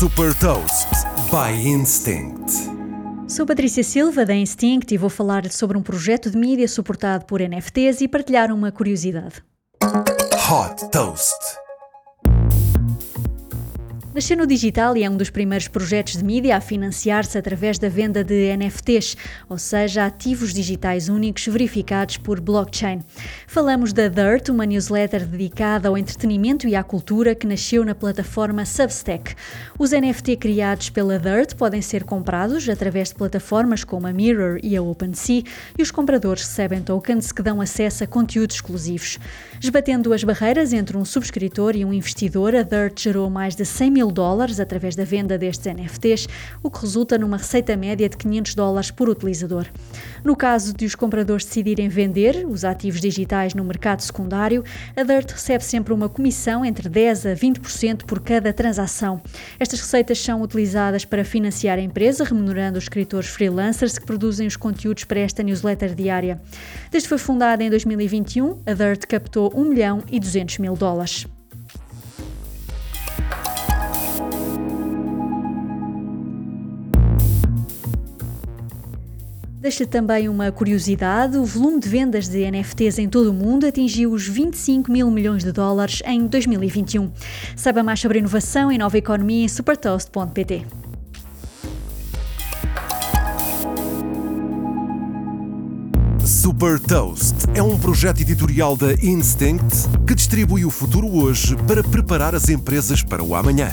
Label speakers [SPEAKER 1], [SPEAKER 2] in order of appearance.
[SPEAKER 1] Super Toast by Instinct.
[SPEAKER 2] Sou Patrícia Silva da Instinct e vou falar sobre um projeto de mídia suportado por NFTs e partilhar uma curiosidade.
[SPEAKER 1] Hot Toast.
[SPEAKER 2] Nasceu no digital e é um dos primeiros projetos de mídia a financiar-se através da venda de NFTs, ou seja, ativos digitais únicos verificados por blockchain. Falamos da Dirt, uma newsletter dedicada ao entretenimento e à cultura que nasceu na plataforma Substack. Os NFT criados pela Dirt podem ser comprados através de plataformas como a Mirror e a OpenSea e os compradores recebem tokens que dão acesso a conteúdos exclusivos. Esbatendo as barreiras entre um subscritor e um investidor, a Dirt gerou mais de 100 mil dólares através da venda destes NFTs, o que resulta numa receita média de 500 dólares por utilizador. No caso de os compradores decidirem vender os ativos digitais no mercado secundário, a Dirt recebe sempre uma comissão entre 10% a 20% por cada transação. Estas receitas são utilizadas para financiar a empresa, remunerando os escritores freelancers que produzem os conteúdos para esta newsletter diária. Desde que foi fundada em 2021, a Dirt captou 1 milhão e 200 mil dólares. Deixa também uma curiosidade: o volume de vendas de NFTs em todo o mundo atingiu os 25 mil milhões de dólares em 2021. Saiba mais sobre inovação e nova economia em supertoast.pt.
[SPEAKER 1] Super Toast é um projeto editorial da Instinct que distribui o futuro hoje para preparar as empresas para o amanhã.